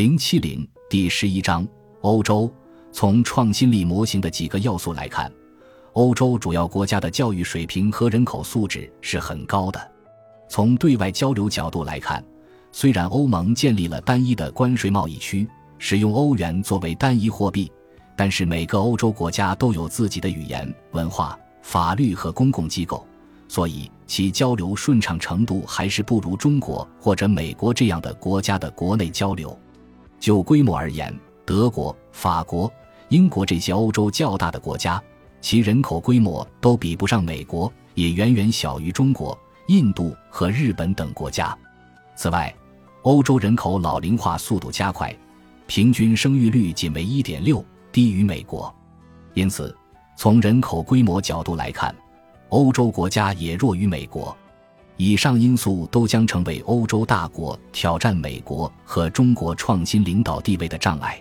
零七零第十一章：欧洲从创新力模型的几个要素来看，欧洲主要国家的教育水平和人口素质是很高的。从对外交流角度来看，虽然欧盟建立了单一的关税贸易区，使用欧元作为单一货币，但是每个欧洲国家都有自己的语言、文化、法律和公共机构，所以其交流顺畅程度还是不如中国或者美国这样的国家的国内交流。就规模而言，德国、法国、英国这些欧洲较大的国家，其人口规模都比不上美国，也远远小于中国、印度和日本等国家。此外，欧洲人口老龄化速度加快，平均生育率仅为一点六，低于美国。因此，从人口规模角度来看，欧洲国家也弱于美国。以上因素都将成为欧洲大国挑战美国和中国创新领导地位的障碍。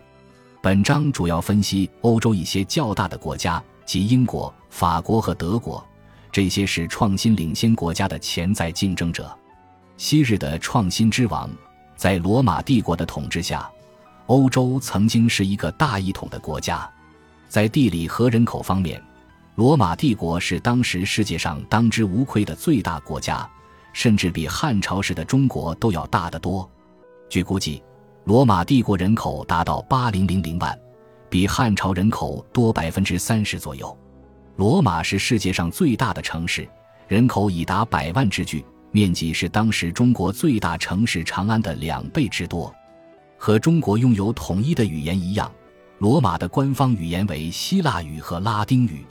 本章主要分析欧洲一些较大的国家，即英国、法国和德国，这些是创新领先国家的潜在竞争者。昔日的创新之王，在罗马帝国的统治下，欧洲曾经是一个大一统的国家。在地理和人口方面，罗马帝国是当时世界上当之无愧的最大国家，甚至比汉朝时的中国都要大得多。据估计，罗马帝国人口达到八零零零万，比汉朝人口多百分之三十左右。罗马是世界上最大的城市，人口已达百万之巨。面积是当时中国最大城市长安的两倍之多，和中国拥有统一的语言一样，罗马的官方语言为希腊语和拉丁语。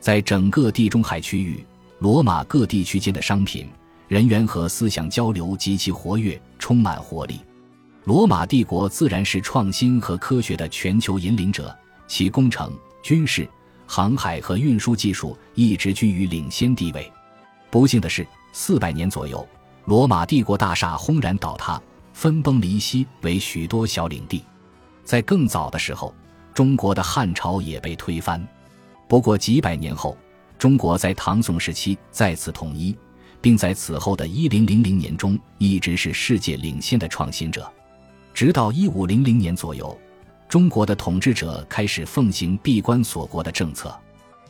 在整个地中海区域，罗马各地区间的商品、人员和思想交流极其活跃，充满活力。罗马帝国自然是创新和科学的全球引领者，其工程、军事、航海和运输技术一直居于领先地位。不幸的是。四百年左右，罗马帝国大厦轰然倒塌，分崩离析为许多小领地。在更早的时候，中国的汉朝也被推翻。不过几百年后，中国在唐宋时期再次统一，并在此后的一零零零年中一直是世界领先的创新者。直到一五零零年左右，中国的统治者开始奉行闭关锁国的政策。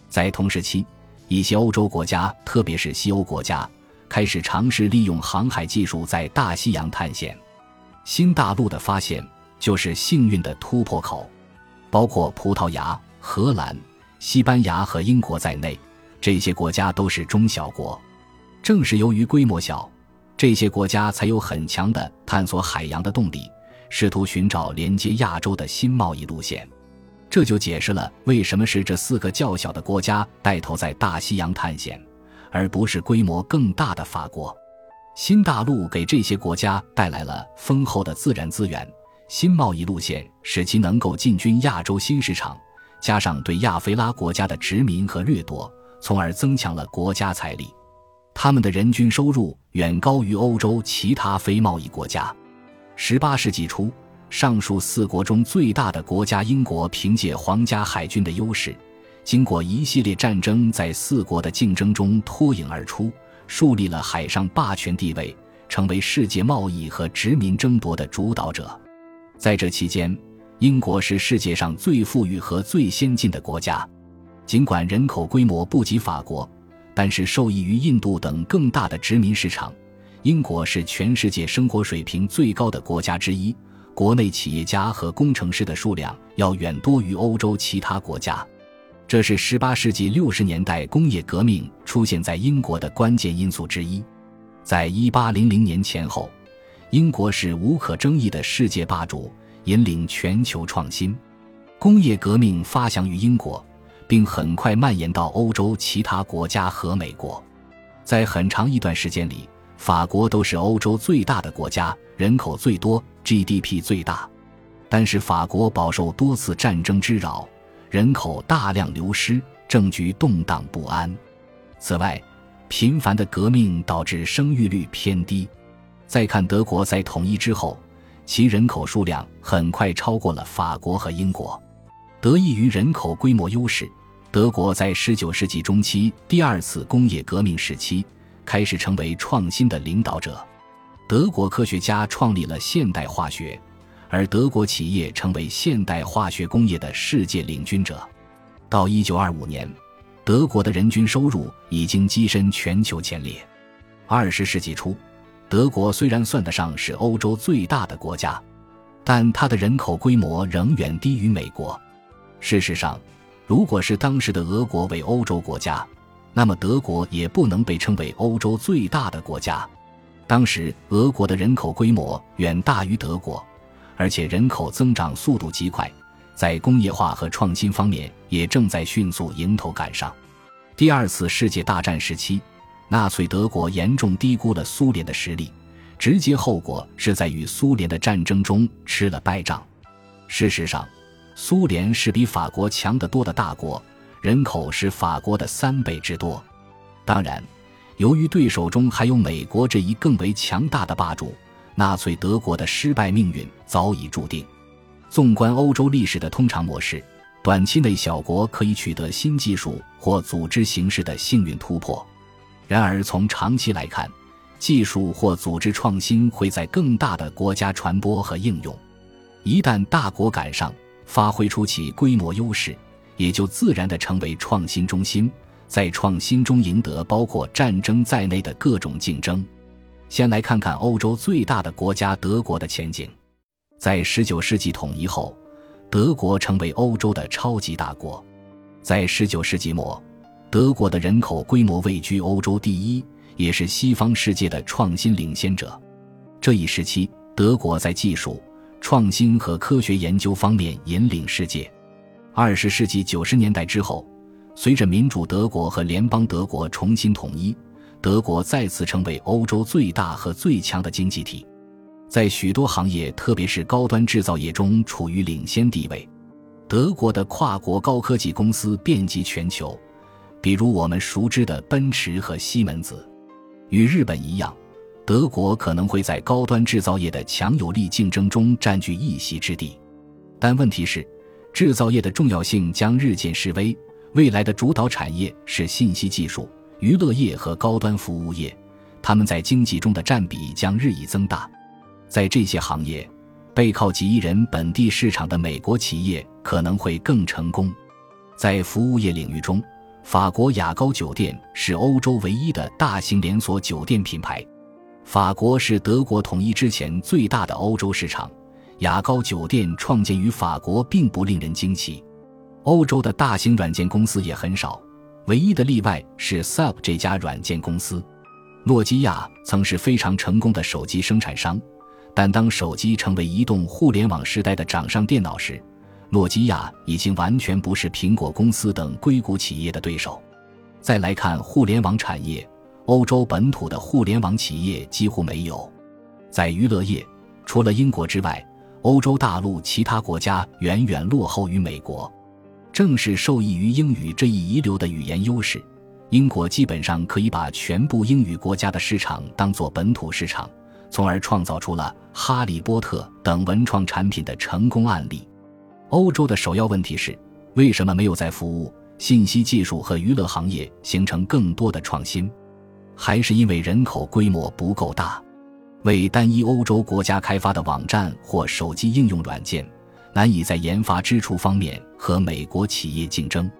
在同时期，一些欧洲国家，特别是西欧国家。开始尝试利用航海技术在大西洋探险，新大陆的发现就是幸运的突破口。包括葡萄牙、荷兰、西班牙和英国在内，这些国家都是中小国。正是由于规模小，这些国家才有很强的探索海洋的动力，试图寻找连接亚洲的新贸易路线。这就解释了为什么是这四个较小的国家带头在大西洋探险。而不是规模更大的法国，新大陆给这些国家带来了丰厚的自然资源，新贸易路线使其能够进军亚洲新市场，加上对亚非拉国家的殖民和掠夺，从而增强了国家财力。他们的人均收入远高于欧洲其他非贸易国家。十八世纪初，上述四国中最大的国家英国凭借皇家海军的优势。经过一系列战争，在四国的竞争中脱颖而出，树立了海上霸权地位，成为世界贸易和殖民争夺的主导者。在这期间，英国是世界上最富裕和最先进的国家。尽管人口规模不及法国，但是受益于印度等更大的殖民市场，英国是全世界生活水平最高的国家之一。国内企业家和工程师的数量要远多于欧洲其他国家。这是18世纪60年代工业革命出现在英国的关键因素之一。在1800年前后，英国是无可争议的世界霸主，引领全球创新。工业革命发祥于英国，并很快蔓延到欧洲其他国家和美国。在很长一段时间里，法国都是欧洲最大的国家，人口最多，GDP 最大。但是法国饱受多次战争之扰。人口大量流失，政局动荡不安。此外，频繁的革命导致生育率偏低。再看德国，在统一之后，其人口数量很快超过了法国和英国。得益于人口规模优势，德国在19世纪中期第二次工业革命时期开始成为创新的领导者。德国科学家创立了现代化学。而德国企业成为现代化学工业的世界领军者。到一九二五年，德国的人均收入已经跻身全球前列。二十世纪初，德国虽然算得上是欧洲最大的国家，但它的人口规模仍远低于美国。事实上，如果是当时的俄国为欧洲国家，那么德国也不能被称为欧洲最大的国家。当时俄国的人口规模远大于德国，而且人口增长速度极快，在工业化和创新方面也正在迅速迎头赶上。第二次世界大战时期，纳粹德国严重低估了苏联的实力，直接后果是在与苏联的战争中吃了败仗。事实上，苏联是比法国强得多的大国，人口是法国的三倍之多。当然，由于对手中还有美国这一更为强大的霸主，纳粹德国的失败命运早已注定。纵观欧洲历史的通常模式，短期内小国可以取得新技术或组织形式的幸运突破；然而从长期来看，技术或组织创新会在更大的国家传播和应用。一旦大国赶上，发挥出其规模优势，也就自然地成为创新中心，在创新中赢得包括战争在内的各种竞争。先来看看欧洲最大的国家德国的前景。在19世纪统一后，德国成为欧洲的超级大国。在19世纪末，德国的人口规模位居欧洲第一，也是西方世界的创新领先者。这一时期，德国在技术。创新和科学研究方面引领世界。二十世纪九十年代之后，随着民主德国和联邦德国重新统一，德国再次成为欧洲最大和最强的经济体，在许多行业，特别是高端制造业中处于领先地位。德国的跨国高科技公司遍及全球，比如我们熟知的奔驰和西门子。与日本一样。德国可能会在高端制造业的强有力竞争中占据一席之地，但问题是，制造业的重要性将日渐式微。未来的主导产业是信息技术、娱乐业和高端服务业，他们在经济中的占比将日益增大。在这些行业，背靠几亿人本地市场的美国企业可能会更成功。在服务业领域中，法国雅高酒店是欧洲唯一的大型连锁酒店品牌。法国是德国统一之前最大的欧洲市场，雅高酒店创建于法国并不令人惊奇。欧洲的大型软件公司也很少，唯一的例外是 SAP 这家软件公司。诺基亚曾是非常成功的手机生产商，但当手机成为移动互联网时代的掌上电脑时，诺基亚已经完全不是苹果公司等硅谷企业的对手。再来看互联网产业。欧洲本土的互联网企业几乎没有，在娱乐业，除了英国之外，欧洲大陆其他国家远远落后于美国。正是受益于英语这一遗留的语言优势，英国基本上可以把全部英语国家的市场当作本土市场，从而创造出了《哈利波特》等文创产品的成功案例。欧洲的首要问题是，为什么没有在服务、信息技术和娱乐行业形成更多的创新？还是因为人口规模不够大，为单一欧洲国家开发的网站或手机应用软件，难以在研发支出方面和美国企业竞争。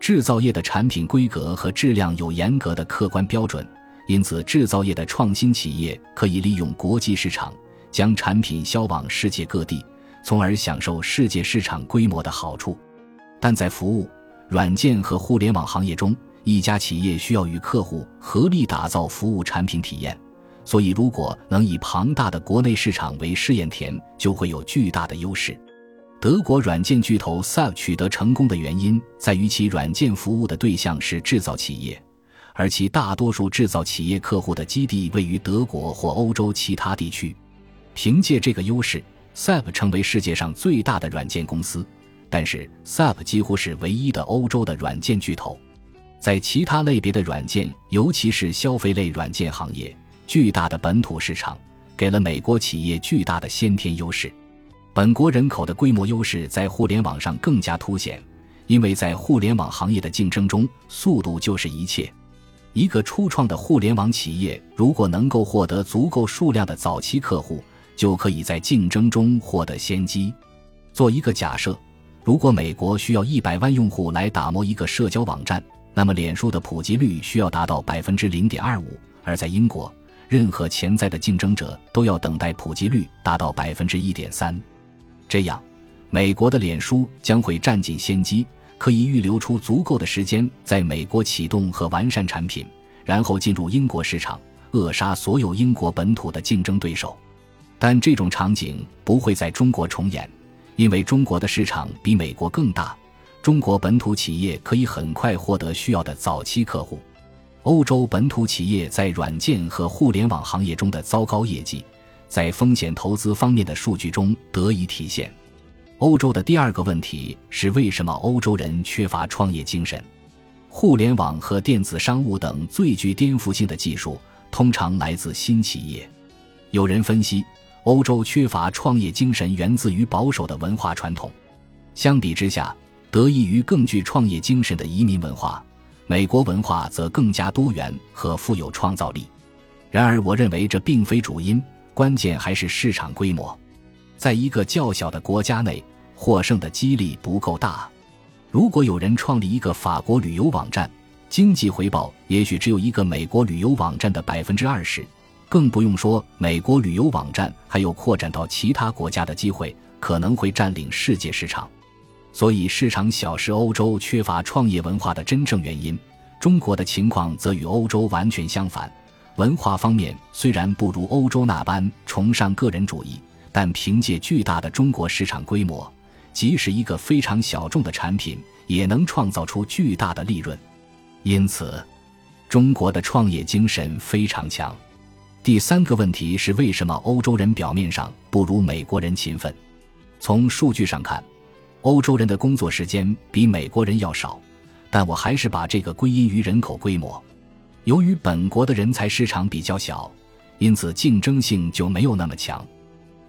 制造业的产品规格和质量有严格的客观标准，因此制造业的创新企业可以利用国际市场将产品销往世界各地，从而享受世界市场规模的好处。但在服务、软件和互联网行业中，一家企业需要与客户合力打造服务产品体验，所以如果能以庞大的国内市场为试验田，就会有巨大的优势。德国软件巨头 SAP 取得成功的原因在于其软件服务的对象是制造企业，而其大多数制造企业客户的基地位于德国或欧洲其他地区。凭借这个优势，SAP 成为世界上最大的软件公司。但是，SAP 几乎是唯一的欧洲的软件巨头。在其他类别的软件，尤其是消费类软件行业，巨大的本土市场给了美国企业巨大的先天优势。本国人口的规模优势在互联网上更加凸显，因为在互联网行业的竞争中，速度就是一切。一个初创的互联网企业如果能够获得足够数量的早期客户，就可以在竞争中获得先机。做一个假设，如果美国需要一百万用户来打磨一个社交网站，那么脸书的普及率需要达到百分之零点二五；而在英国，任何潜在的竞争者都要等待普及率达到百分之一点三。这样，美国的脸书将会占尽先机，可以预留出足够的时间在美国启动和完善产品，然后进入英国市场，扼杀所有英国本土的竞争对手。但这种场景不会在中国重演。因为中国的市场比美国更大，中国本土企业可以很快获得需要的早期客户。欧洲本土企业在软件和互联网行业中的糟糕业绩，在风险投资方面的数据中得以体现。欧洲的第二个问题是，为什么欧洲人缺乏创业精神？互联网和电子商务等最具颠覆性的技术，通常来自新企业。有人分析。欧洲缺乏创业精神，源自于保守的文化传统。相比之下，得益于更具创业精神的移民文化，美国文化则更加多元和富有创造力。然而，我认为这并非主因，关键还是市场规模。在一个较小的国家内，获胜的几率不够大。如果有人创立一个法国旅游网站，经济回报也许只有一个美国旅游网站的百分之二十。更不用说，美国旅游网站还有扩展到其他国家的机会，可能会占领世界市场。所以，市场小是欧洲缺乏创业文化的真正原因。中国的情况则与欧洲完全相反。文化方面虽然不如欧洲那般崇尚个人主义，但凭借巨大的中国市场规模，即使一个非常小众的产品，也能创造出巨大的利润。因此，中国的创业精神非常强。第三个问题是，为什么欧洲人表面上不如美国人勤奋？从数据上看，欧洲人的工作时间比美国人要少，但我还是把这个归因于人口规模。由于本国的人才市场比较小，因此竞争性就没有那么强。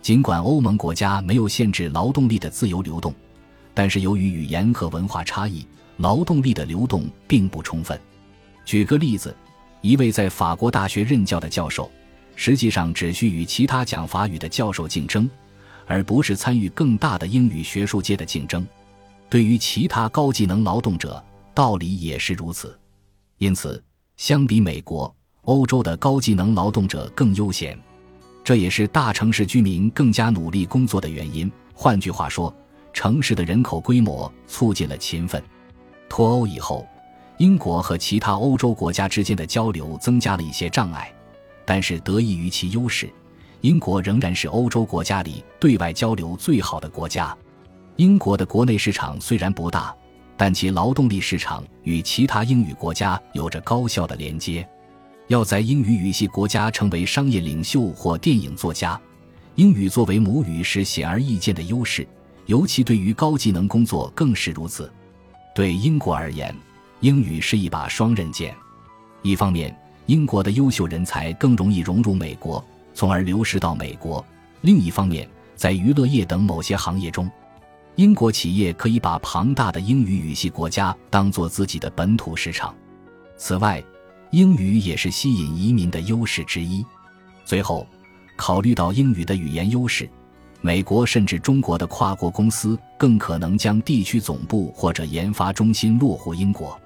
尽管欧盟国家没有限制劳动力的自由流动，但是由于语言和文化差异，劳动力的流动并不充分。举个例子，一位在法国大学任教的教授。实际上只需与其他讲法语的教授竞争，而不是参与更大的英语学术界的竞争。对于其他高技能劳动者，道理也是如此。因此，相比美国，欧洲的高技能劳动者更悠闲，这也是大城市居民更加努力工作的原因。换句话说，城市的人口规模促进了勤奋。脱欧以后，英国和其他欧洲国家之间的交流增加了一些障碍。但是得益于其优势，英国仍然是欧洲国家里对外交流最好的国家。英国的国内市场虽然不大，但其劳动力市场与其他英语国家有着高效的连接。要在英语语系国家成为商业领袖或电影作家，英语作为母语是显而易见的优势，尤其对于高技能工作更是如此。对英国而言，英语是一把双刃剑，一方面。英国的优秀人才更容易融入美国，从而流失到美国。另一方面，在娱乐业等某些行业中，英国企业可以把庞大的英语语系国家当做自己的本土市场。此外，英语也是吸引移民的优势之一。最后，考虑到英语的语言优势，美国甚至中国的跨国公司更可能将地区总部或者研发中心落户英国。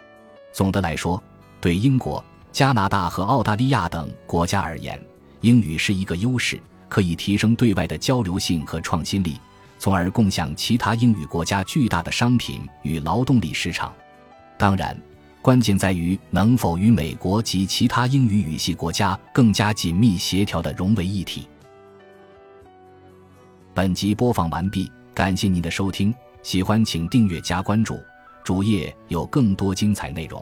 总的来说，对英国。加拿大和澳大利亚等国家而言，英语是一个优势，可以提升对外的交流性和创新力，从而共享其他英语国家巨大的商品与劳动力市场。当然，关键在于能否与美国及其他英语语系国家更加紧密协调的融为一体。本集播放完毕，感谢您的收听，喜欢请订阅加关注，主页有更多精彩内容。